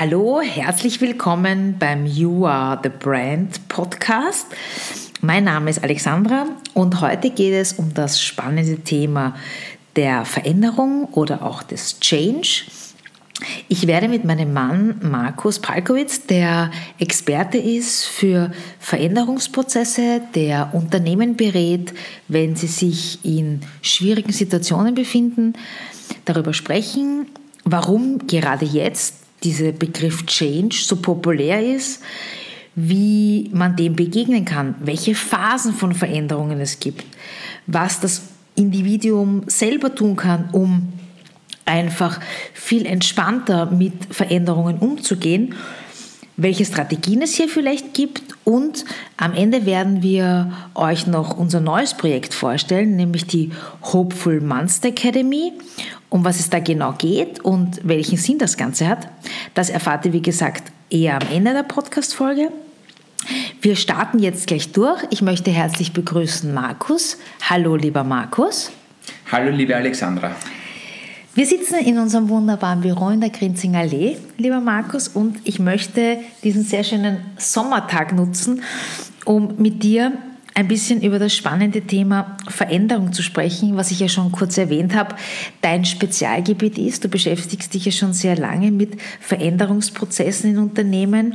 Hallo, herzlich willkommen beim You Are the Brand Podcast. Mein Name ist Alexandra und heute geht es um das spannende Thema der Veränderung oder auch des Change. Ich werde mit meinem Mann Markus Palkowitz, der Experte ist für Veränderungsprozesse, der Unternehmen berät, wenn sie sich in schwierigen Situationen befinden, darüber sprechen, warum gerade jetzt dieser Begriff Change so populär ist, wie man dem begegnen kann, welche Phasen von Veränderungen es gibt, was das Individuum selber tun kann, um einfach viel entspannter mit Veränderungen umzugehen, welche Strategien es hier vielleicht gibt und am Ende werden wir euch noch unser neues Projekt vorstellen, nämlich die Hopeful Monster Academy um was es da genau geht und welchen Sinn das Ganze hat, das erfahrt ihr, wie gesagt, eher am Ende der Podcast-Folge. Wir starten jetzt gleich durch. Ich möchte herzlich begrüßen Markus. Hallo, lieber Markus. Hallo, liebe Alexandra. Wir sitzen in unserem wunderbaren Büro in der Grinzinger Allee, lieber Markus, und ich möchte diesen sehr schönen Sommertag nutzen, um mit dir ein bisschen über das spannende Thema Veränderung zu sprechen, was ich ja schon kurz erwähnt habe, dein Spezialgebiet ist. Du beschäftigst dich ja schon sehr lange mit Veränderungsprozessen in Unternehmen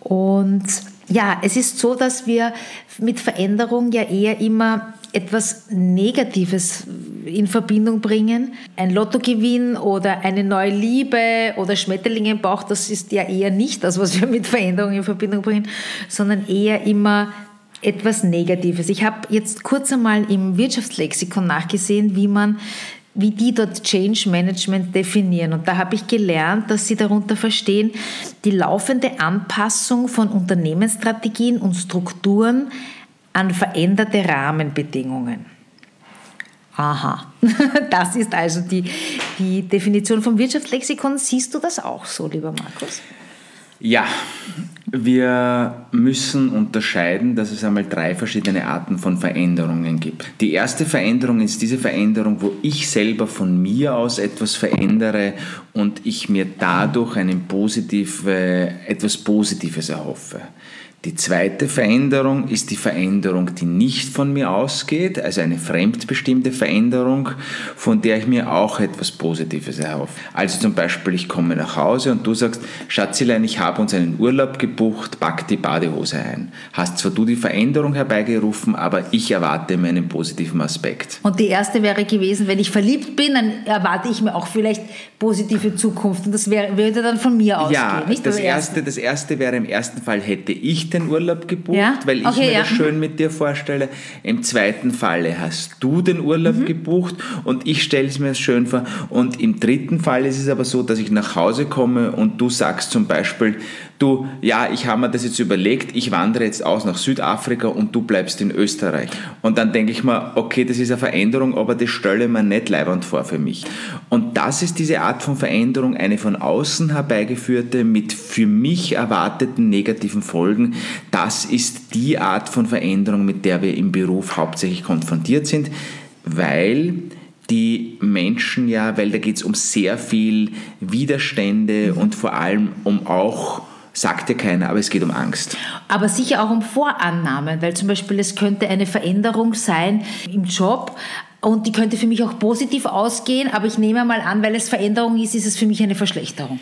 und ja, es ist so, dass wir mit Veränderung ja eher immer etwas Negatives in Verbindung bringen. Ein Lottogewinn oder eine neue Liebe oder Schmetterlinge im Bauch, das ist ja eher nicht das, was wir mit Veränderung in Verbindung bringen, sondern eher immer etwas Negatives. Ich habe jetzt kurz einmal im Wirtschaftslexikon nachgesehen, wie man wie die dort Change Management definieren. Und da habe ich gelernt, dass sie darunter verstehen, die laufende Anpassung von Unternehmensstrategien und Strukturen an veränderte Rahmenbedingungen. Aha, das ist also die, die Definition vom Wirtschaftslexikon. Siehst du das auch so, lieber Markus? Ja, wir müssen unterscheiden, dass es einmal drei verschiedene Arten von Veränderungen gibt. Die erste Veränderung ist diese Veränderung, wo ich selber von mir aus etwas verändere und ich mir dadurch einen positive, etwas Positives erhoffe. Die zweite Veränderung ist die Veränderung, die nicht von mir ausgeht, also eine fremdbestimmte Veränderung, von der ich mir auch etwas Positives erhoffe. Also zum Beispiel, ich komme nach Hause und du sagst, Schatzilein, ich habe uns einen Urlaub gebucht, pack die Badehose ein. Hast zwar du die Veränderung herbeigerufen, aber ich erwarte mir einen positiven Aspekt. Und die erste wäre gewesen, wenn ich verliebt bin, dann erwarte ich mir auch vielleicht positive Zukunft. Und das wäre, würde dann von mir ausgehen. Ja, nicht das, erste, das erste wäre im ersten Fall, hätte ich den Urlaub gebucht, ja? weil ich okay, mir ja. das schön mit dir vorstelle. Im zweiten Falle hast du den Urlaub mhm. gebucht und ich stelle es mir schön vor. Und im dritten Fall ist es aber so, dass ich nach Hause komme und du sagst zum Beispiel, du, ja, ich habe mir das jetzt überlegt, ich wandere jetzt aus nach Südafrika und du bleibst in Österreich. Und dann denke ich mir, okay, das ist eine Veränderung, aber das stelle mir nicht leibend vor für mich. Und das ist diese Art von Veränderung, eine von außen herbeigeführte, mit für mich erwarteten negativen Folgen. Das ist die Art von Veränderung, mit der wir im Beruf hauptsächlich konfrontiert sind, weil die Menschen ja, weil da geht es um sehr viel Widerstände und vor allem um auch sagt dir keiner, aber es geht um Angst. Aber sicher auch um Vorannahmen, weil zum Beispiel es könnte eine Veränderung sein im Job, und die könnte für mich auch positiv ausgehen, aber ich nehme mal an, weil es Veränderung ist, ist es für mich eine Verschlechterung.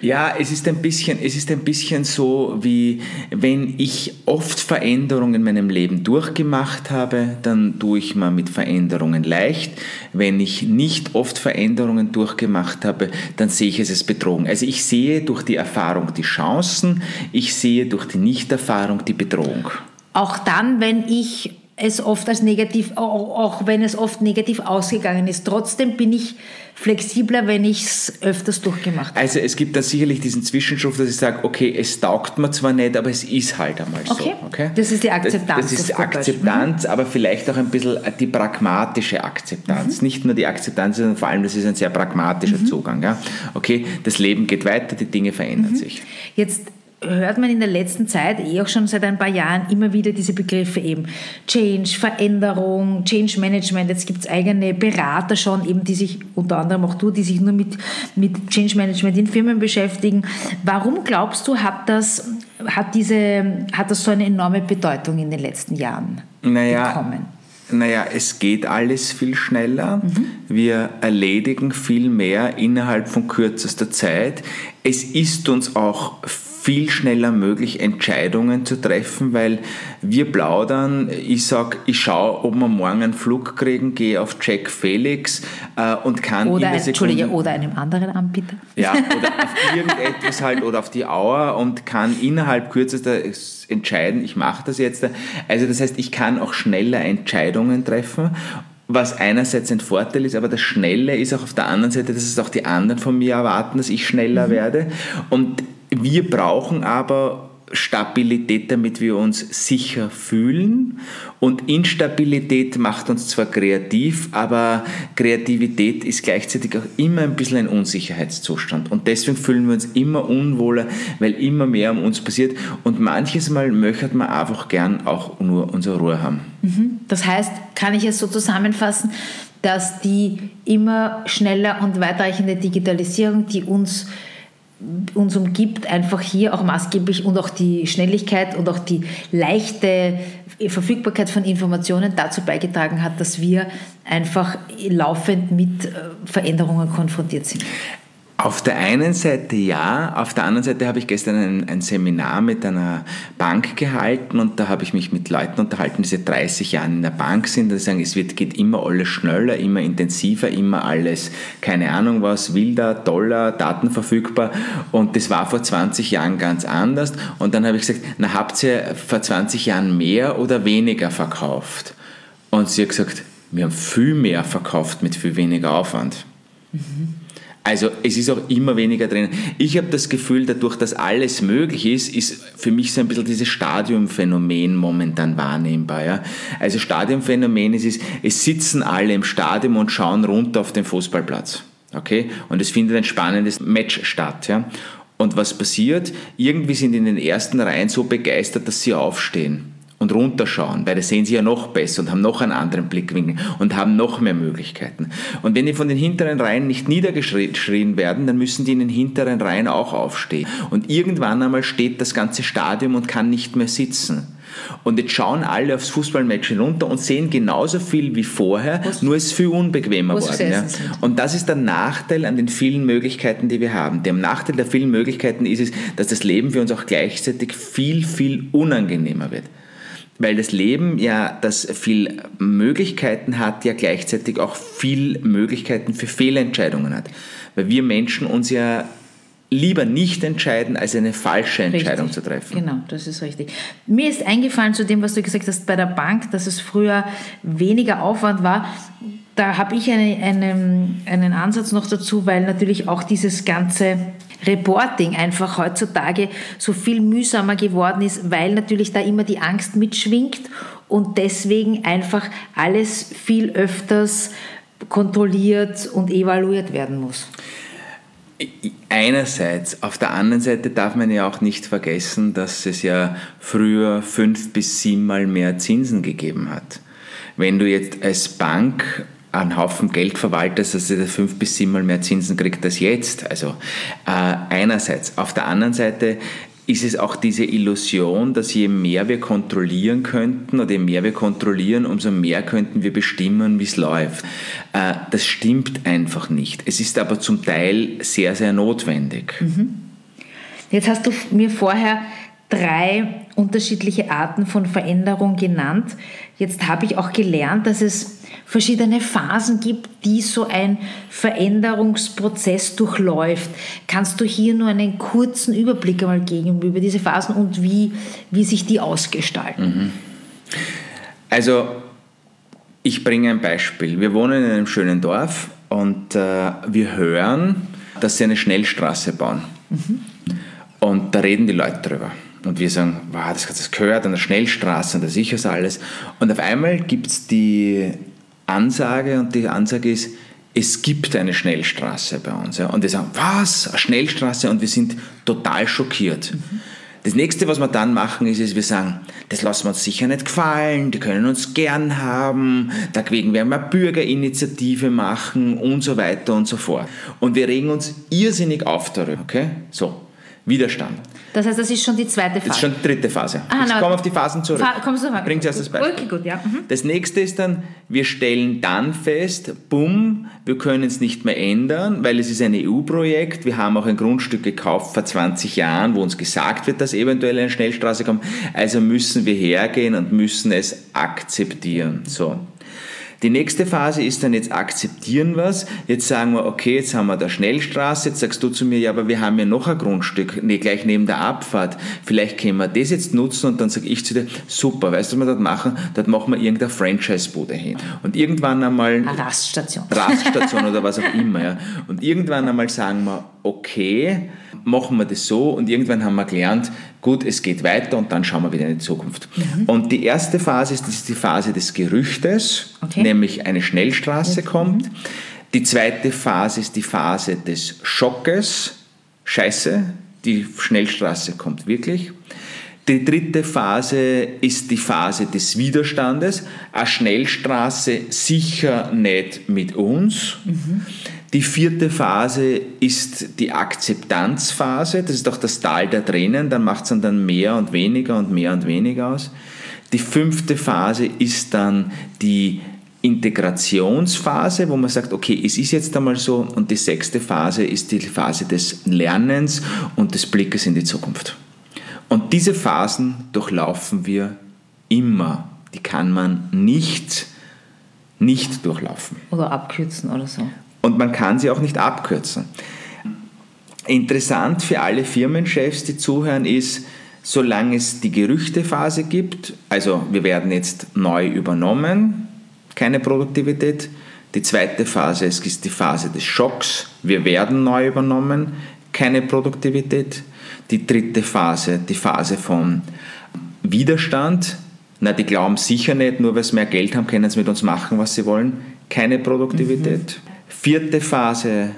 Ja, es ist ein bisschen, es ist ein bisschen so, wie wenn ich oft Veränderungen in meinem Leben durchgemacht habe, dann tue ich mir mit Veränderungen leicht. Wenn ich nicht oft Veränderungen durchgemacht habe, dann sehe ich es als Bedrohung. Also ich sehe durch die Erfahrung die Chancen, ich sehe durch die Nichterfahrung die Bedrohung. Auch dann, wenn ich es oft als negativ, auch wenn es oft negativ ausgegangen ist. Trotzdem bin ich flexibler, wenn ich es öfters durchgemacht habe. Also es gibt da sicherlich diesen Zwischenschritt, dass ich sage, okay, es taugt mir zwar nicht, aber es ist halt einmal okay. so. Okay? Das ist die Akzeptanz. Das, das ist die Akzeptanz, mhm. aber vielleicht auch ein bisschen die pragmatische Akzeptanz. Mhm. Nicht nur die Akzeptanz, sondern vor allem, das ist ein sehr pragmatischer mhm. Zugang. Ja? Okay, das Leben geht weiter, die Dinge verändern mhm. sich. Jetzt hört man in der letzten Zeit, eh auch schon seit ein paar Jahren, immer wieder diese Begriffe eben Change, Veränderung, Change Management. Jetzt gibt es eigene Berater schon, eben die sich, unter anderem auch du, die sich nur mit, mit Change Management in Firmen beschäftigen. Warum glaubst du, hat das, hat, diese, hat das so eine enorme Bedeutung in den letzten Jahren naja, bekommen? Naja, es geht alles viel schneller. Mhm. Wir erledigen viel mehr innerhalb von kürzester Zeit. Es ist uns auch viel schneller möglich, Entscheidungen zu treffen, weil wir plaudern. Ich sage, ich schaue, ob wir morgen einen Flug kriegen, gehe auf Jack Felix äh, und kann oder, in Entschuldige, oder einem anderen Anbieter. Ja, oder auf irgendetwas halt oder auf die Auer und kann innerhalb kürzester entscheiden, ich mache das jetzt. Also das heißt, ich kann auch schneller Entscheidungen treffen was einerseits ein Vorteil ist, aber das Schnelle ist auch auf der anderen Seite, dass es auch die anderen von mir erwarten, dass ich schneller mhm. werde. Und wir brauchen aber Stabilität, damit wir uns sicher fühlen. Und Instabilität macht uns zwar kreativ, aber Kreativität ist gleichzeitig auch immer ein bisschen ein Unsicherheitszustand. Und deswegen fühlen wir uns immer unwohler, weil immer mehr um uns passiert. Und manches Mal möchte man einfach gern auch nur unsere Ruhe haben. Mhm. Das heißt, kann ich es so zusammenfassen, dass die immer schneller und weitreichende Digitalisierung, die uns uns umgibt, einfach hier auch maßgeblich und auch die Schnelligkeit und auch die leichte Verfügbarkeit von Informationen dazu beigetragen hat, dass wir einfach laufend mit äh, Veränderungen konfrontiert sind. Auf der einen Seite ja, auf der anderen Seite habe ich gestern ein, ein, Seminar mit einer Bank gehalten und da habe ich mich mit Leuten unterhalten, die seit 30 Jahren in der Bank sind und sagen, es wird, geht immer alles schneller, immer intensiver, immer alles, keine Ahnung was, wilder, toller, datenverfügbar und das war vor 20 Jahren ganz anders und dann habe ich gesagt, na habt ihr vor 20 Jahren mehr oder weniger verkauft? Und sie hat gesagt, wir haben viel mehr verkauft mit viel weniger Aufwand. Mhm. Also es ist auch immer weniger drin. Ich habe das Gefühl, dadurch, dass alles möglich ist, ist für mich so ein bisschen dieses Stadiumphänomen momentan wahrnehmbar. Ja? Also Stadiumphänomen ist, ist, es sitzen alle im Stadion und schauen runter auf den Fußballplatz. Okay? Und es findet ein spannendes Match statt. Ja? Und was passiert? Irgendwie sind in den ersten Reihen so begeistert, dass sie aufstehen und runterschauen, weil das sehen sie ja noch besser und haben noch einen anderen Blickwinkel und haben noch mehr Möglichkeiten. Und wenn die von den hinteren Reihen nicht niedergeschrien werden, dann müssen die in den hinteren Reihen auch aufstehen. Und irgendwann einmal steht das ganze Stadion und kann nicht mehr sitzen. Und jetzt schauen alle aufs Fußballmatch hinunter und sehen genauso viel wie vorher, was, nur ist es viel unbequemer geworden. Ja. Und das ist der Nachteil an den vielen Möglichkeiten, die wir haben. Der Nachteil der vielen Möglichkeiten ist es, dass das Leben für uns auch gleichzeitig viel, viel unangenehmer wird weil das Leben ja, das viel Möglichkeiten hat, ja gleichzeitig auch viel Möglichkeiten für Fehlentscheidungen hat. Weil wir Menschen uns ja lieber nicht entscheiden, als eine falsche Entscheidung richtig. zu treffen. Genau, das ist richtig. Mir ist eingefallen zu dem, was du gesagt hast bei der Bank, dass es früher weniger Aufwand war. Da habe ich eine, eine, einen Ansatz noch dazu, weil natürlich auch dieses ganze Reporting einfach heutzutage so viel mühsamer geworden ist, weil natürlich da immer die Angst mitschwingt und deswegen einfach alles viel öfters kontrolliert und evaluiert werden muss. Einerseits, auf der anderen Seite darf man ja auch nicht vergessen, dass es ja früher fünf bis siebenmal mehr Zinsen gegeben hat. Wenn du jetzt als Bank einen Haufen Geld verwaltest, dass er fünf bis siebenmal mehr Zinsen kriegt als jetzt. Also äh, einerseits. Auf der anderen Seite ist es auch diese Illusion, dass je mehr wir kontrollieren könnten oder je mehr wir kontrollieren, umso mehr könnten wir bestimmen, wie es läuft. Äh, das stimmt einfach nicht. Es ist aber zum Teil sehr, sehr notwendig. Mhm. Jetzt hast du mir vorher drei unterschiedliche Arten von Veränderung genannt. Jetzt habe ich auch gelernt, dass es verschiedene Phasen gibt, die so ein Veränderungsprozess durchläuft. Kannst du hier nur einen kurzen Überblick einmal geben über diese Phasen und wie, wie sich die ausgestalten? Mhm. Also, ich bringe ein Beispiel. Wir wohnen in einem schönen Dorf und äh, wir hören, dass sie eine Schnellstraße bauen. Mhm. Und da reden die Leute drüber. Und wir sagen, wow, das, das gehört an der Schnellstraße und das ist alles. Und auf einmal gibt es die Ansage und die Ansage ist, es gibt eine Schnellstraße bei uns. Ja. Und wir sagen, was? Eine Schnellstraße? Und wir sind total schockiert. Mhm. Das nächste, was wir dann machen, ist, ist, wir sagen, das lassen wir uns sicher nicht gefallen, die können uns gern haben, deswegen werden wir eine Bürgerinitiative machen und so weiter und so fort. Und wir regen uns irrsinnig auf darüber, okay? So, Widerstand. Das heißt, das ist schon die zweite Phase. Das ist schon die dritte Phase. Ah, Jetzt kommen wir auf die Phasen zurück. Fa kommst du Bring zuerst das Beispiel. Okay, gut, ja. Mhm. Das nächste ist dann, wir stellen dann fest, bumm, wir können es nicht mehr ändern, weil es ist ein EU-Projekt. Wir haben auch ein Grundstück gekauft vor 20 Jahren, wo uns gesagt wird, dass eventuell eine Schnellstraße kommt. Also müssen wir hergehen und müssen es akzeptieren. So. Die nächste Phase ist dann jetzt akzeptieren was. Jetzt sagen wir, okay, jetzt haben wir da Schnellstraße. Jetzt sagst du zu mir, ja, aber wir haben ja noch ein Grundstück, nee, gleich neben der Abfahrt. Vielleicht können wir das jetzt nutzen und dann sage ich zu dir, super, weißt du, was wir dort machen? Dort machen wir irgendeine Franchise-Bude hin. Und irgendwann einmal... Eine Raststation. Raststation oder was auch immer, ja. Und irgendwann einmal sagen wir, okay, machen wir das so und irgendwann haben wir gelernt, gut, es geht weiter und dann schauen wir wieder in die Zukunft. Mhm. Und die erste Phase ist, ist die Phase des Gerüchtes, okay. nämlich eine Schnellstraße mhm. kommt. Die zweite Phase ist die Phase des Schockes, Scheiße, die Schnellstraße kommt wirklich. Die dritte Phase ist die Phase des Widerstandes. Eine Schnellstraße sicher nicht mit uns. Mhm. Die vierte Phase ist die Akzeptanzphase. Das ist auch das Tal der Tränen. Dann macht es dann mehr und weniger und mehr und weniger aus. Die fünfte Phase ist dann die Integrationsphase, wo man sagt, okay, es ist jetzt einmal so. Und die sechste Phase ist die Phase des Lernens und des Blickes in die Zukunft. Und diese Phasen durchlaufen wir immer. Die kann man nicht, nicht durchlaufen. Oder abkürzen oder so und man kann sie auch nicht abkürzen. Interessant für alle Firmenchefs, die zuhören, ist, solange es die Gerüchtephase gibt, also wir werden jetzt neu übernommen, keine Produktivität. Die zweite Phase ist die Phase des Schocks, wir werden neu übernommen, keine Produktivität. Die dritte Phase, die Phase von Widerstand, na, die glauben sicher nicht, nur weil sie mehr Geld haben, können sie mit uns machen, was sie wollen, keine Produktivität. Mhm. Vierte Phase,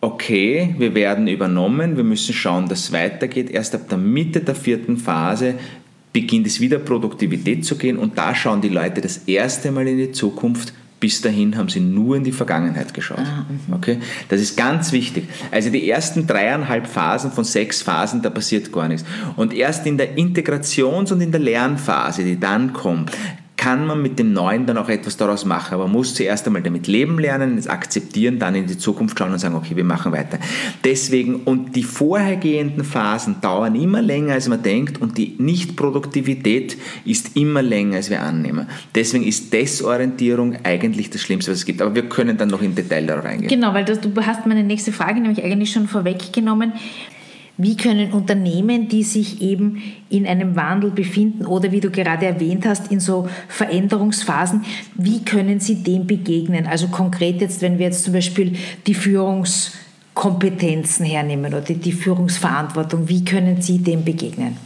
okay, wir werden übernommen, wir müssen schauen, dass es weitergeht. Erst ab der Mitte der vierten Phase beginnt es wieder Produktivität zu gehen und da schauen die Leute das erste Mal in die Zukunft. Bis dahin haben sie nur in die Vergangenheit geschaut. Ah, mhm. okay? Das ist ganz wichtig. Also die ersten dreieinhalb Phasen von sechs Phasen, da passiert gar nichts. Und erst in der Integrations- und in der Lernphase, die dann kommt, kann man mit dem Neuen dann auch etwas daraus machen. Aber man muss zuerst einmal damit leben lernen, es akzeptieren, dann in die Zukunft schauen und sagen, okay, wir machen weiter. Deswegen, und die vorhergehenden Phasen dauern immer länger, als man denkt und die Nichtproduktivität ist immer länger, als wir annehmen. Deswegen ist Desorientierung eigentlich das Schlimmste, was es gibt. Aber wir können dann noch im Detail darauf eingehen. Genau, weil das, du hast meine nächste Frage nämlich eigentlich schon vorweggenommen. Wie können Unternehmen, die sich eben in einem Wandel befinden oder wie du gerade erwähnt hast, in so Veränderungsphasen, wie können sie dem begegnen? Also konkret jetzt, wenn wir jetzt zum Beispiel die Führungskompetenzen hernehmen oder die Führungsverantwortung, wie können sie dem begegnen?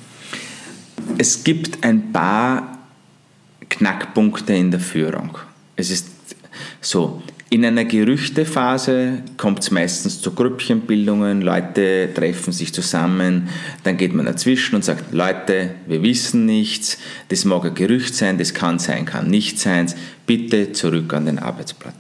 Es gibt ein paar Knackpunkte in der Führung. Es ist so, in einer Gerüchtephase kommt es meistens zu Grüppchenbildungen, Leute treffen sich zusammen, dann geht man dazwischen und sagt, Leute, wir wissen nichts, das mag ein Gerücht sein, das kann sein, kann nicht sein, bitte zurück an den Arbeitsplatz.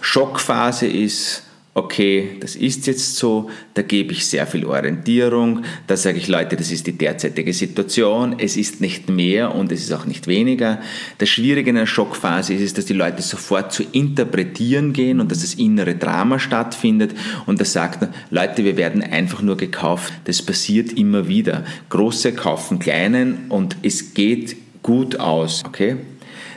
Schockphase ist, okay, das ist jetzt so, da gebe ich sehr viel Orientierung, da sage ich, Leute, das ist die derzeitige Situation, es ist nicht mehr und es ist auch nicht weniger. Das Schwierige in einer Schockphase ist, dass die Leute sofort zu interpretieren gehen und dass das innere Drama stattfindet und da sagt Leute, wir werden einfach nur gekauft. Das passiert immer wieder. Große kaufen Kleinen und es geht gut aus, okay?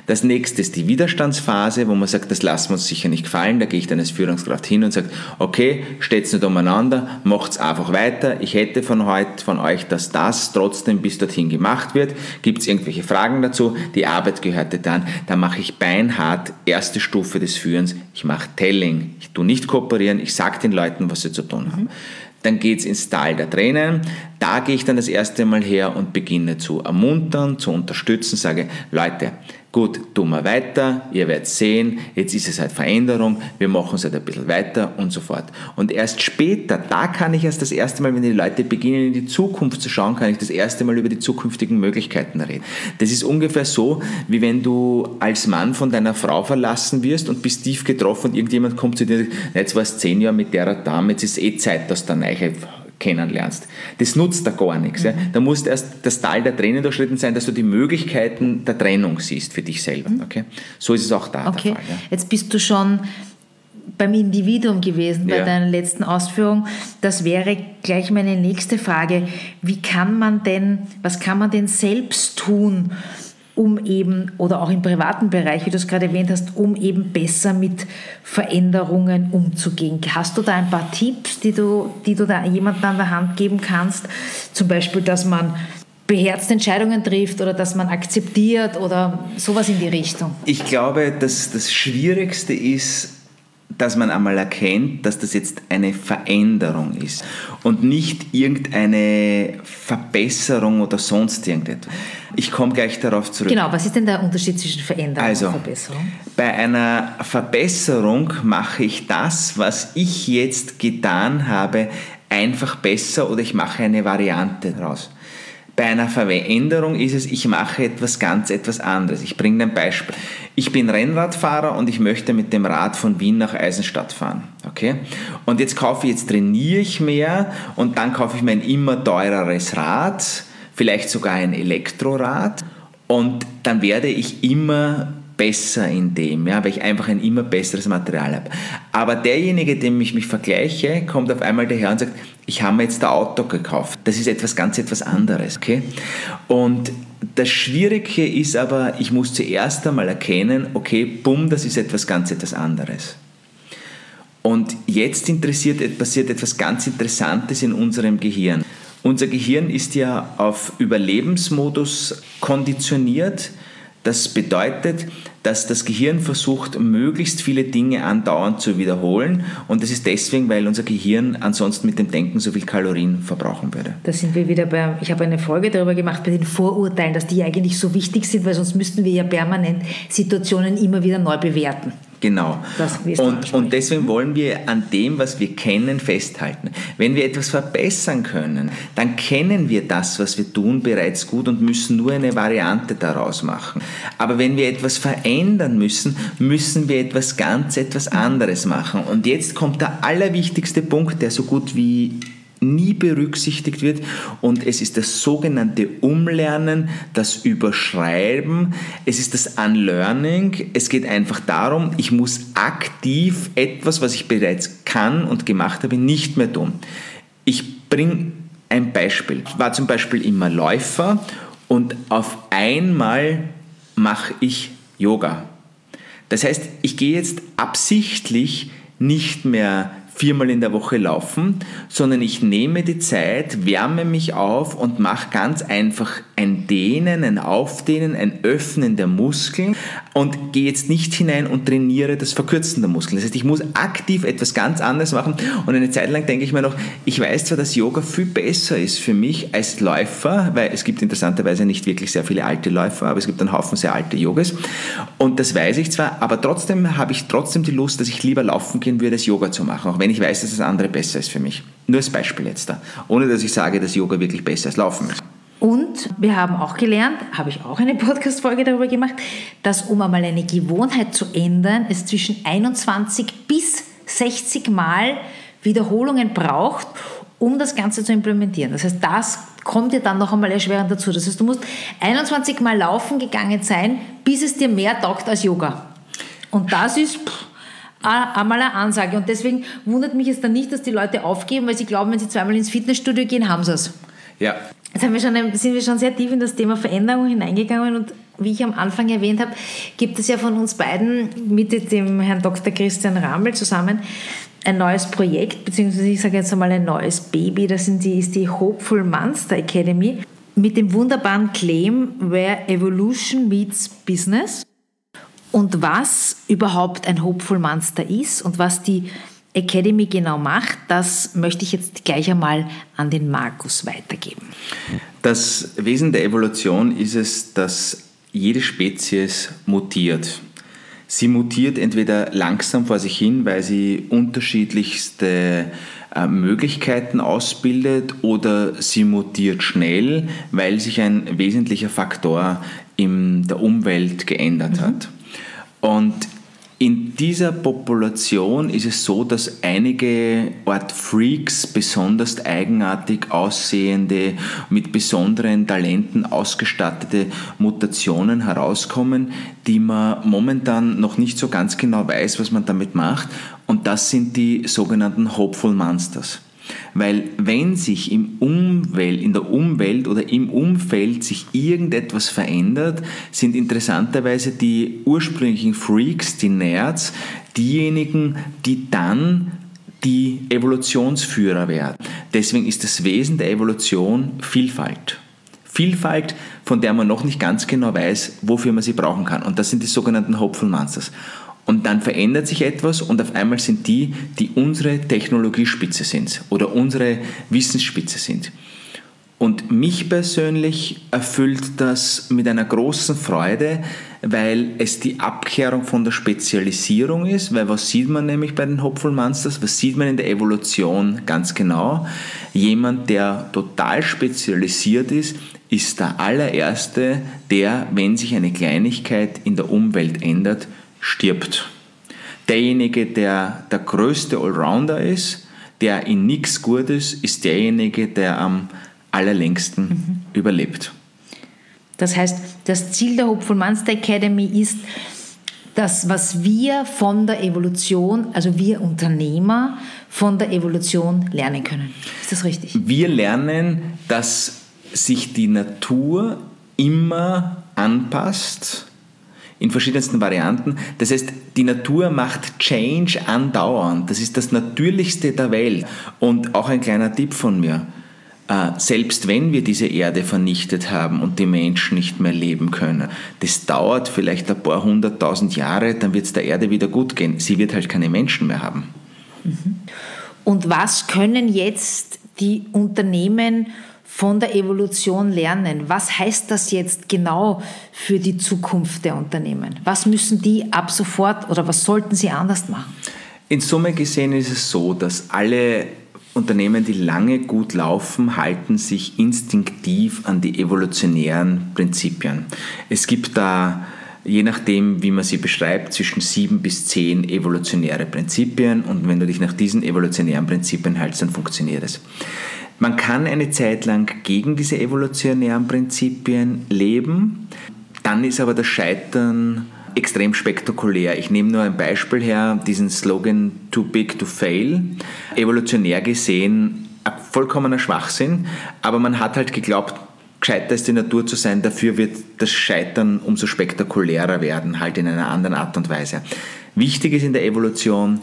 Das nächste ist die Widerstandsphase, wo man sagt, das lassen wir uns sicher nicht gefallen. Da gehe ich dann als Führungskraft hin und sage, okay, steht's nicht umeinander, macht's einfach weiter. Ich hätte von heute von euch, dass das trotzdem bis dorthin gemacht wird. Gibt es irgendwelche Fragen dazu? Die Arbeit gehörte dann. Da mache ich beinhart erste Stufe des Führens. Ich mache Telling. Ich tue nicht kooperieren. Ich sage den Leuten, was sie zu tun haben. Mhm. Dann geht es ins Tal der Tränen. Da gehe ich dann das erste Mal her und beginne zu ermuntern, zu unterstützen, sage, Leute, gut, tun wir weiter, ihr werdet sehen, jetzt ist es halt Veränderung, wir machen es halt ein bisschen weiter und so fort. Und erst später, da kann ich erst das erste Mal, wenn die Leute beginnen in die Zukunft zu schauen, kann ich das erste Mal über die zukünftigen Möglichkeiten reden. Das ist ungefähr so, wie wenn du als Mann von deiner Frau verlassen wirst und bist tief getroffen und irgendjemand kommt zu dir und sagt, jetzt war es zehn Jahre mit der Dame, jetzt ist eh Zeit, dass der Neiche kennenlernst. Das nutzt da gar nichts. Mhm. Ja. Da muss erst das Tal der Tränen durchschritten sein, dass du die Möglichkeiten der Trennung siehst für dich selber. Mhm. Okay? So ist es auch da okay. der Fall. Ja. Jetzt bist du schon beim Individuum gewesen, bei ja. deiner letzten Ausführung. Das wäre gleich meine nächste Frage. Wie kann man denn, was kann man denn selbst tun, um eben, oder auch im privaten Bereich, wie du es gerade erwähnt hast, um eben besser mit Veränderungen umzugehen. Hast du da ein paar Tipps, die du, die du da jemandem an der Hand geben kannst? Zum Beispiel, dass man beherzt Entscheidungen trifft oder dass man akzeptiert oder sowas in die Richtung? Ich glaube, dass das Schwierigste ist, dass man einmal erkennt, dass das jetzt eine Veränderung ist und nicht irgendeine Verbesserung oder sonst irgendetwas. Ich komme gleich darauf zurück. Genau, was ist denn der Unterschied zwischen Veränderung also, und Verbesserung? Bei einer Verbesserung mache ich das, was ich jetzt getan habe, einfach besser oder ich mache eine Variante daraus. Bei einer Veränderung ist es, ich mache etwas ganz etwas anderes. Ich bringe ein Beispiel. Ich bin Rennradfahrer und ich möchte mit dem Rad von Wien nach Eisenstadt fahren. Okay? Und jetzt kaufe ich, jetzt trainiere ich mehr und dann kaufe ich mir ein immer teureres Rad, vielleicht sogar ein Elektrorad und dann werde ich immer besser in dem, ja, weil ich einfach ein immer besseres Material habe. Aber derjenige, dem ich mich vergleiche, kommt auf einmal daher und sagt, ich habe mir jetzt ein Auto gekauft. Das ist etwas ganz etwas anderes. Okay? Und das Schwierige ist aber, ich muss zuerst einmal erkennen, okay, bumm, das ist etwas ganz etwas anderes. Und jetzt passiert etwas ganz Interessantes in unserem Gehirn. Unser Gehirn ist ja auf Überlebensmodus konditioniert. Das bedeutet, dass das Gehirn versucht, möglichst viele Dinge andauernd zu wiederholen. Und das ist deswegen, weil unser Gehirn ansonsten mit dem Denken so viel Kalorien verbrauchen würde. Da sind wir wieder bei, ich habe eine Folge darüber gemacht, bei den Vorurteilen, dass die eigentlich so wichtig sind, weil sonst müssten wir ja permanent Situationen immer wieder neu bewerten. Genau. Und, und deswegen wollen wir an dem, was wir kennen, festhalten. Wenn wir etwas verbessern können, dann kennen wir das, was wir tun, bereits gut und müssen nur eine Variante daraus machen. Aber wenn wir etwas verändern müssen, müssen wir etwas ganz, etwas anderes machen. Und jetzt kommt der allerwichtigste Punkt, der so gut wie nie berücksichtigt wird und es ist das sogenannte Umlernen, das Überschreiben, es ist das Unlearning. Es geht einfach darum, ich muss aktiv etwas, was ich bereits kann und gemacht habe, nicht mehr tun. Ich bringe ein Beispiel. Ich war zum Beispiel immer Läufer und auf einmal mache ich Yoga. Das heißt, ich gehe jetzt absichtlich nicht mehr viermal in der Woche laufen, sondern ich nehme die Zeit, wärme mich auf und mache ganz einfach ein Dehnen, ein Aufdehnen, ein Öffnen der Muskeln und gehe jetzt nicht hinein und trainiere das Verkürzen der Muskeln. Das heißt, ich muss aktiv etwas ganz anderes machen und eine Zeit lang denke ich mir noch, ich weiß zwar, dass Yoga viel besser ist für mich als Läufer, weil es gibt interessanterweise nicht wirklich sehr viele alte Läufer, aber es gibt einen Haufen sehr alte Yogas und das weiß ich zwar, aber trotzdem habe ich trotzdem die Lust, dass ich lieber laufen gehen würde, als Yoga zu machen, auch wenn ich weiß, dass das andere besser ist für mich. Nur als Beispiel jetzt da. Ohne dass ich sage, dass Yoga wirklich besser als Laufen ist. Und wir haben auch gelernt, habe ich auch eine Podcast-Folge darüber gemacht, dass um einmal eine Gewohnheit zu ändern, es zwischen 21 bis 60 Mal Wiederholungen braucht, um das Ganze zu implementieren. Das heißt, das kommt dir dann noch einmal erschwerend dazu. Das heißt, du musst 21 Mal laufen gegangen sein, bis es dir mehr taugt als Yoga. Und das ist pff, einmal eine Ansage. Und deswegen wundert mich es dann nicht, dass die Leute aufgeben, weil sie glauben, wenn sie zweimal ins Fitnessstudio gehen, haben sie es. Ja. Jetzt wir schon, sind wir schon sehr tief in das Thema Veränderung hineingegangen und wie ich am Anfang erwähnt habe, gibt es ja von uns beiden mit dem Herrn Dr. Christian Ramel zusammen ein neues Projekt, beziehungsweise ich sage jetzt einmal ein neues Baby, das sind die, ist die Hopeful Monster Academy mit dem wunderbaren Claim Where Evolution Meets Business und was überhaupt ein Hopeful Monster ist und was die Academy genau macht, das möchte ich jetzt gleich einmal an den Markus weitergeben. Das Wesen der Evolution ist es, dass jede Spezies mutiert. Sie mutiert entweder langsam vor sich hin, weil sie unterschiedlichste äh, Möglichkeiten ausbildet oder sie mutiert schnell, weil sich ein wesentlicher Faktor in der Umwelt geändert mhm. hat. Und in dieser Population ist es so, dass einige Art Freaks, besonders eigenartig aussehende, mit besonderen Talenten ausgestattete Mutationen herauskommen, die man momentan noch nicht so ganz genau weiß, was man damit macht. Und das sind die sogenannten Hopeful Monsters. Weil wenn sich im Umwelt, in der Umwelt oder im Umfeld sich irgendetwas verändert, sind interessanterweise die ursprünglichen Freaks, die Nerds, diejenigen, die dann die Evolutionsführer werden. Deswegen ist das Wesen der Evolution Vielfalt. Vielfalt, von der man noch nicht ganz genau weiß, wofür man sie brauchen kann. Und das sind die sogenannten Hopeful Monsters. Und dann verändert sich etwas und auf einmal sind die, die unsere Technologiespitze sind oder unsere Wissensspitze sind. Und mich persönlich erfüllt das mit einer großen Freude, weil es die Abkehrung von der Spezialisierung ist, weil was sieht man nämlich bei den Hopeful Monsters, was sieht man in der Evolution ganz genau? Jemand, der total spezialisiert ist, ist der allererste, der, wenn sich eine Kleinigkeit in der Umwelt ändert, stirbt. Derjenige, der der größte Allrounder ist, der in nichts gut ist, ist derjenige, der am allerlängsten mhm. überlebt. Das heißt, das Ziel der Hopeful Monster Academy ist, das, was wir von der Evolution, also wir Unternehmer, von der Evolution lernen können. Ist das richtig? Wir lernen, dass sich die Natur immer anpasst in verschiedensten Varianten. Das heißt, die Natur macht Change andauernd. Das ist das Natürlichste der Welt. Und auch ein kleiner Tipp von mir. Äh, selbst wenn wir diese Erde vernichtet haben und die Menschen nicht mehr leben können, das dauert vielleicht ein paar hunderttausend Jahre, dann wird es der Erde wieder gut gehen. Sie wird halt keine Menschen mehr haben. Und was können jetzt die Unternehmen von der Evolution lernen. Was heißt das jetzt genau für die Zukunft der Unternehmen? Was müssen die ab sofort oder was sollten sie anders machen? In Summe gesehen ist es so, dass alle Unternehmen, die lange gut laufen, halten sich instinktiv an die evolutionären Prinzipien. Es gibt da je nachdem, wie man sie beschreibt, zwischen sieben bis zehn evolutionäre Prinzipien und wenn du dich nach diesen evolutionären Prinzipien hältst, dann funktioniert es. Man kann eine Zeit lang gegen diese evolutionären Prinzipien leben, dann ist aber das Scheitern extrem spektakulär. Ich nehme nur ein Beispiel her, diesen Slogan Too Big to Fail. Evolutionär gesehen ein vollkommener Schwachsinn, aber man hat halt geglaubt, gescheiter ist die Natur zu sein, dafür wird das Scheitern umso spektakulärer werden, halt in einer anderen Art und Weise. Wichtig ist in der Evolution,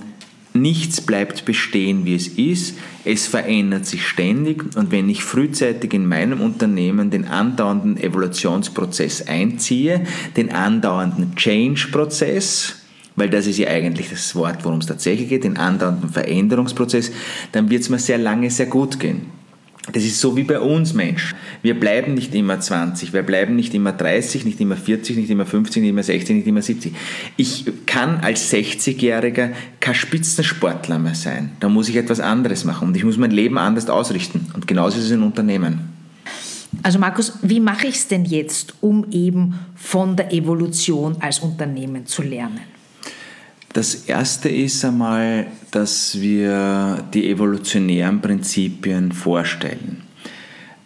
Nichts bleibt bestehen, wie es ist. Es verändert sich ständig. Und wenn ich frühzeitig in meinem Unternehmen den andauernden Evolutionsprozess einziehe, den andauernden Change-Prozess, weil das ist ja eigentlich das Wort, worum es tatsächlich geht, den andauernden Veränderungsprozess, dann wird es mir sehr lange sehr gut gehen. Das ist so wie bei uns Menschen. Wir bleiben nicht immer 20, wir bleiben nicht immer 30, nicht immer 40, nicht immer 50, nicht immer 60, nicht immer 70. Ich kann als 60-Jähriger kein Spitzensportler mehr sein. Da muss ich etwas anderes machen und ich muss mein Leben anders ausrichten. Und genauso ist es in Unternehmen. Also Markus, wie mache ich es denn jetzt, um eben von der Evolution als Unternehmen zu lernen? Das erste ist einmal, dass wir die evolutionären Prinzipien vorstellen.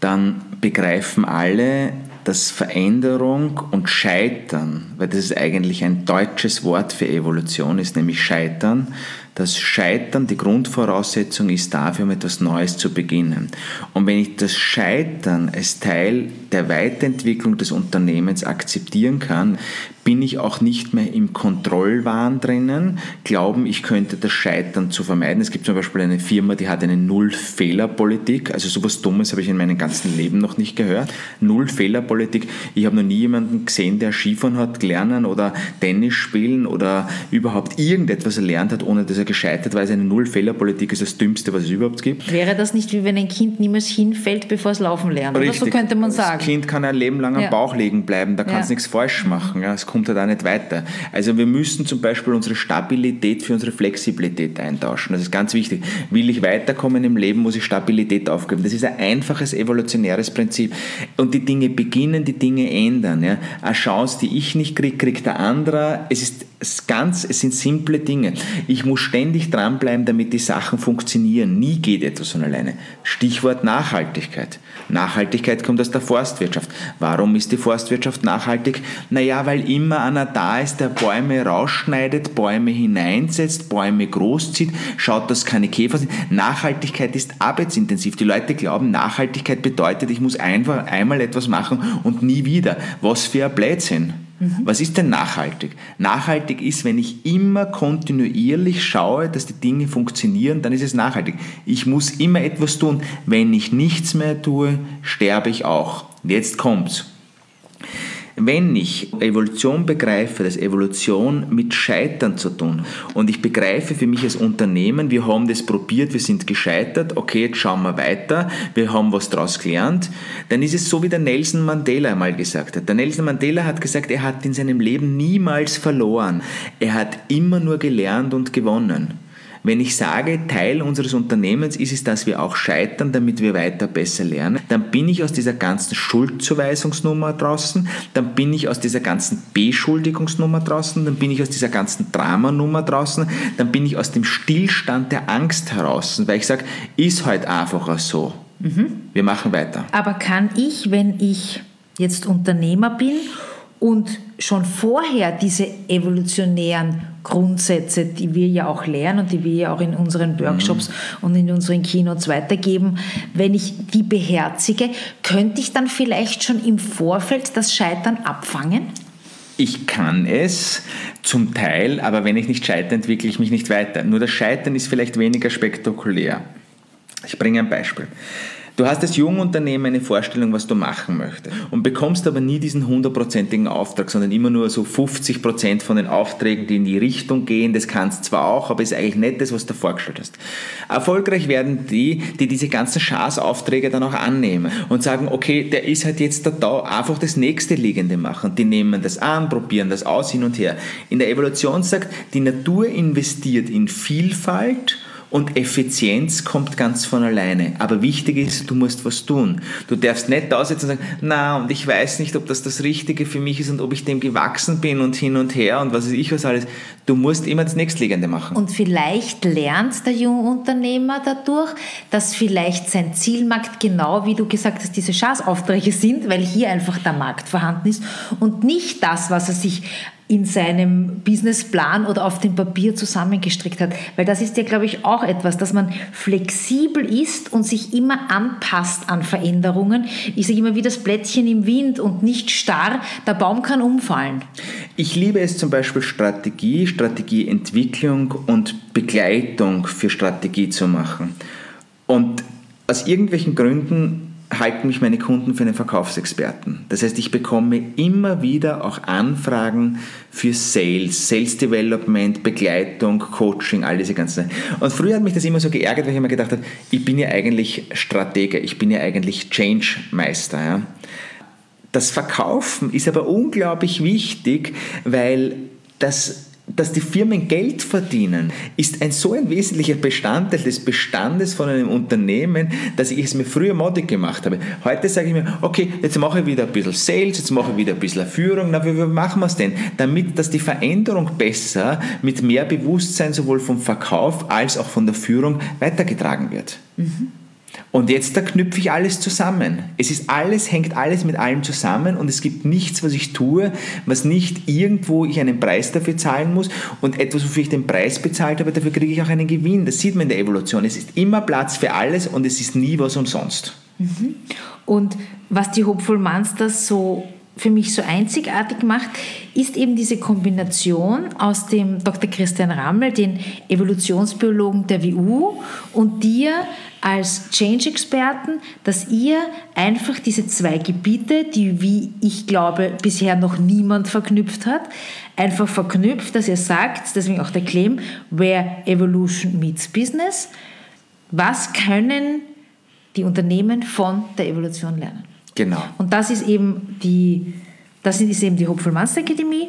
Dann begreifen alle, dass Veränderung und Scheitern, weil das ist eigentlich ein deutsches Wort für Evolution ist, nämlich Scheitern, dass Scheitern die Grundvoraussetzung ist dafür, um etwas Neues zu beginnen. Und wenn ich das Scheitern als Teil der Weiterentwicklung des Unternehmens akzeptieren kann, bin ich auch nicht mehr im Kontrollwahn drinnen, glauben, ich könnte das Scheitern zu vermeiden. Es gibt zum Beispiel eine Firma, die hat eine Null-Fehler-Politik. Also sowas Dummes habe ich in meinem ganzen Leben noch nicht gehört. Null-Fehler-Politik. Ich habe noch nie jemanden gesehen, der Skifahren hat lernen oder Tennis spielen oder überhaupt irgendetwas erlernt hat, ohne dass er gescheitert war. Also eine Null-Fehler-Politik ist das Dümmste, was es überhaupt gibt. Wäre das nicht wie wenn ein Kind niemals hinfällt, bevor es laufen lernt? Richtig. Oder so könnte man sagen. Das Kind kann ein Leben lang am ja. Bauch liegen bleiben, da kann es ja. nichts falsch machen. Ja. Es kommt halt auch nicht weiter. Also wir müssen zum Beispiel unsere Stabilität für unsere Flexibilität eintauschen. Das ist ganz wichtig. Will ich weiterkommen im Leben, muss ich Stabilität aufgeben. Das ist ein einfaches evolutionäres Prinzip. Und die Dinge beginnen, die Dinge ändern. Ja. Eine Chance, die ich nicht kriege, kriegt der andere. Es ist ganz, es sind simple Dinge. Ich muss ständig dranbleiben, damit die Sachen funktionieren. Nie geht etwas von alleine. Stichwort Nachhaltigkeit. Nachhaltigkeit kommt aus der Forstwirtschaft. Warum ist die Forstwirtschaft nachhaltig? Naja, weil immer einer da ist, der Bäume rausschneidet, Bäume hineinsetzt, Bäume großzieht, schaut, dass keine Käfer sind. Nachhaltigkeit ist arbeitsintensiv. Die Leute glauben, Nachhaltigkeit bedeutet, ich muss einfach einmal etwas machen und nie wieder. Was für ein Blödsinn. Mhm. Was ist denn nachhaltig? Nachhaltig ist, wenn ich immer kontinuierlich schaue, dass die Dinge funktionieren, dann ist es nachhaltig. Ich muss immer etwas tun. Wenn ich nichts mehr tue, sterbe ich auch. Jetzt kommt's. Wenn ich Evolution begreife, dass Evolution mit Scheitern zu tun und ich begreife für mich als Unternehmen, wir haben das probiert, wir sind gescheitert, okay, jetzt schauen wir weiter, wir haben was daraus gelernt, dann ist es so, wie der Nelson Mandela einmal gesagt hat. Der Nelson Mandela hat gesagt, er hat in seinem Leben niemals verloren, er hat immer nur gelernt und gewonnen. Wenn ich sage, Teil unseres Unternehmens ist es, dass wir auch scheitern, damit wir weiter besser lernen, dann bin ich aus dieser ganzen Schuldzuweisungsnummer draußen, dann bin ich aus dieser ganzen Beschuldigungsnummer draußen, dann bin ich aus dieser ganzen Dramanummer draußen, dann bin ich aus dem Stillstand der Angst heraus, weil ich sage, ist halt einfacher so. Mhm. Wir machen weiter. Aber kann ich, wenn ich jetzt Unternehmer bin und schon vorher diese evolutionären Grundsätze, die wir ja auch lernen und die wir ja auch in unseren Workshops mhm. und in unseren Keynotes weitergeben, wenn ich die beherzige, könnte ich dann vielleicht schon im Vorfeld das Scheitern abfangen? Ich kann es zum Teil, aber wenn ich nicht scheitere, entwickle ich mich nicht weiter. Nur das Scheitern ist vielleicht weniger spektakulär. Ich bringe ein Beispiel. Du hast als Jungunternehmen eine Vorstellung, was du machen möchtest und bekommst aber nie diesen hundertprozentigen Auftrag, sondern immer nur so 50 Prozent von den Aufträgen, die in die Richtung gehen. Das kannst zwar auch, aber ist eigentlich nicht das, was du vorgestellt hast. Erfolgreich werden die, die diese ganzen Schaßaufträge dann auch annehmen und sagen, okay, der ist halt jetzt da, einfach das nächste Liegende machen. Die nehmen das an, probieren das aus, hin und her. In der Evolution sagt, die Natur investiert in Vielfalt und Effizienz kommt ganz von alleine. Aber wichtig ist, du musst was tun. Du darfst nicht da sitzen und sagen, na, und ich weiß nicht, ob das das Richtige für mich ist und ob ich dem gewachsen bin und hin und her und was weiß ich was alles. Du musst immer das Nächstliegende machen. Und vielleicht lernt der Jungunternehmer dadurch, dass vielleicht sein Zielmarkt genau, wie du gesagt hast, diese Schaßaufträge sind, weil hier einfach der Markt vorhanden ist und nicht das, was er sich in seinem Businessplan oder auf dem Papier zusammengestrickt hat. Weil das ist ja, glaube ich, auch etwas, dass man flexibel ist und sich immer anpasst an Veränderungen. Ich sage immer wie das Blättchen im Wind und nicht starr. Der Baum kann umfallen. Ich liebe es zum Beispiel Strategie, Strategieentwicklung und Begleitung für Strategie zu machen. Und aus irgendwelchen Gründen halten mich meine Kunden für einen Verkaufsexperten. Das heißt, ich bekomme immer wieder auch Anfragen für Sales, Sales Development, Begleitung, Coaching, all diese ganzen. Und früher hat mich das immer so geärgert, weil ich immer gedacht habe, ich bin ja eigentlich Stratege, ich bin ja eigentlich Change-Meister. Ja. Das Verkaufen ist aber unglaublich wichtig, weil das dass die Firmen Geld verdienen, ist ein so ein wesentlicher Bestandteil des Bestandes von einem Unternehmen, dass ich es mir früher modig gemacht habe. Heute sage ich mir, okay, jetzt mache ich wieder ein bisschen Sales, jetzt mache ich wieder ein bisschen Führung. Na, wie, machen wir es denn? Damit, dass die Veränderung besser mit mehr Bewusstsein sowohl vom Verkauf als auch von der Führung weitergetragen wird. Mhm. Und jetzt da knüpfe ich alles zusammen. Es ist alles, hängt alles mit allem zusammen und es gibt nichts, was ich tue, was nicht irgendwo ich einen Preis dafür zahlen muss und etwas, wofür ich den Preis bezahlt habe, dafür kriege ich auch einen Gewinn. Das sieht man in der Evolution. Es ist immer Platz für alles und es ist nie was umsonst. Mhm. Und was die Hopeful Monsters so für mich so einzigartig macht, ist eben diese Kombination aus dem Dr. Christian Rammel, den Evolutionsbiologen der WU, und dir als Change-Experten, dass ihr einfach diese zwei Gebiete, die, wie ich glaube, bisher noch niemand verknüpft hat, einfach verknüpft, dass ihr sagt, deswegen auch der Claim, where evolution meets business, was können die Unternehmen von der Evolution lernen? Genau. Und das ist eben die, das ist eben die Hopeful Master Academy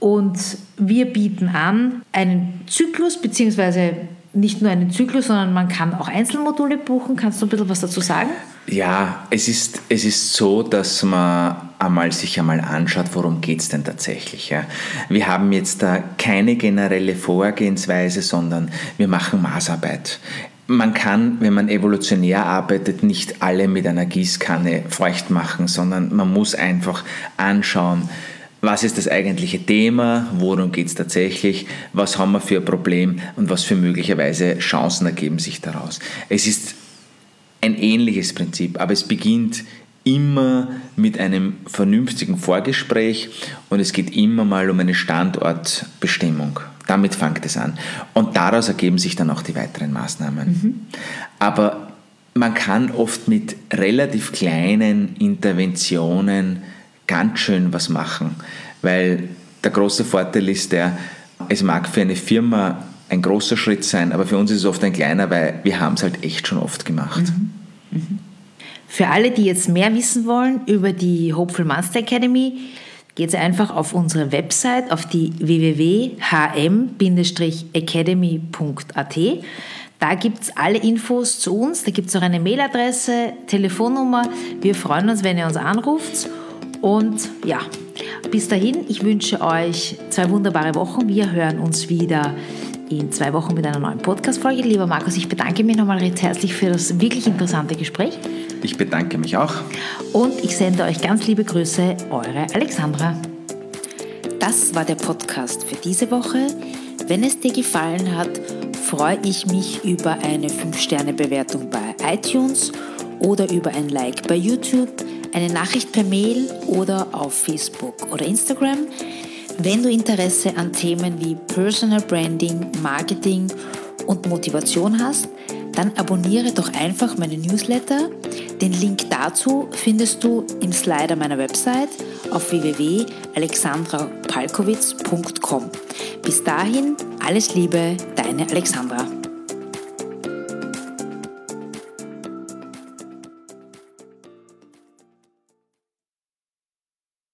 und wir bieten an einen Zyklus, beziehungsweise nicht nur einen Zyklus, sondern man kann auch Einzelmodule buchen. Kannst du ein bisschen was dazu sagen? Ja, es ist, es ist so, dass man einmal sich einmal anschaut, worum geht es denn tatsächlich. Ja? Wir haben jetzt da keine generelle Vorgehensweise, sondern wir machen Maßarbeit man kann, wenn man evolutionär arbeitet, nicht alle mit einer Gießkanne feucht machen, sondern man muss einfach anschauen, was ist das eigentliche Thema, worum geht es tatsächlich, was haben wir für ein Problem und was für möglicherweise Chancen ergeben sich daraus. Es ist ein ähnliches Prinzip, aber es beginnt immer mit einem vernünftigen Vorgespräch und es geht immer mal um eine Standortbestimmung. Damit fängt es an. Und daraus ergeben sich dann auch die weiteren Maßnahmen. Mhm. Aber man kann oft mit relativ kleinen Interventionen ganz schön was machen, weil der große Vorteil ist der, es mag für eine Firma ein großer Schritt sein, aber für uns ist es oft ein kleiner, weil wir haben es halt echt schon oft gemacht. Mhm. Mhm. Für alle, die jetzt mehr wissen wollen über die Hopeful Master Academy, geht einfach auf unsere Website, auf die www.hm-academy.at. Da gibt es alle Infos zu uns, da gibt es auch eine Mailadresse, Telefonnummer. Wir freuen uns, wenn ihr uns anruft. Und ja, bis dahin, ich wünsche euch zwei wunderbare Wochen. Wir hören uns wieder in zwei Wochen mit einer neuen Podcast-Folge. Lieber Markus, ich bedanke mich nochmal recht herzlich für das wirklich interessante Gespräch. Ich bedanke mich auch. Und ich sende euch ganz liebe Grüße, eure Alexandra. Das war der Podcast für diese Woche. Wenn es dir gefallen hat, freue ich mich über eine 5-Sterne-Bewertung bei iTunes oder über ein Like bei YouTube, eine Nachricht per Mail oder auf Facebook oder Instagram. Wenn du Interesse an Themen wie Personal Branding, Marketing und Motivation hast, dann abonniere doch einfach meine Newsletter. Den Link dazu findest du im Slider meiner Website auf www.alexandrapalkowitz.com. Bis dahin, alles Liebe, deine Alexandra.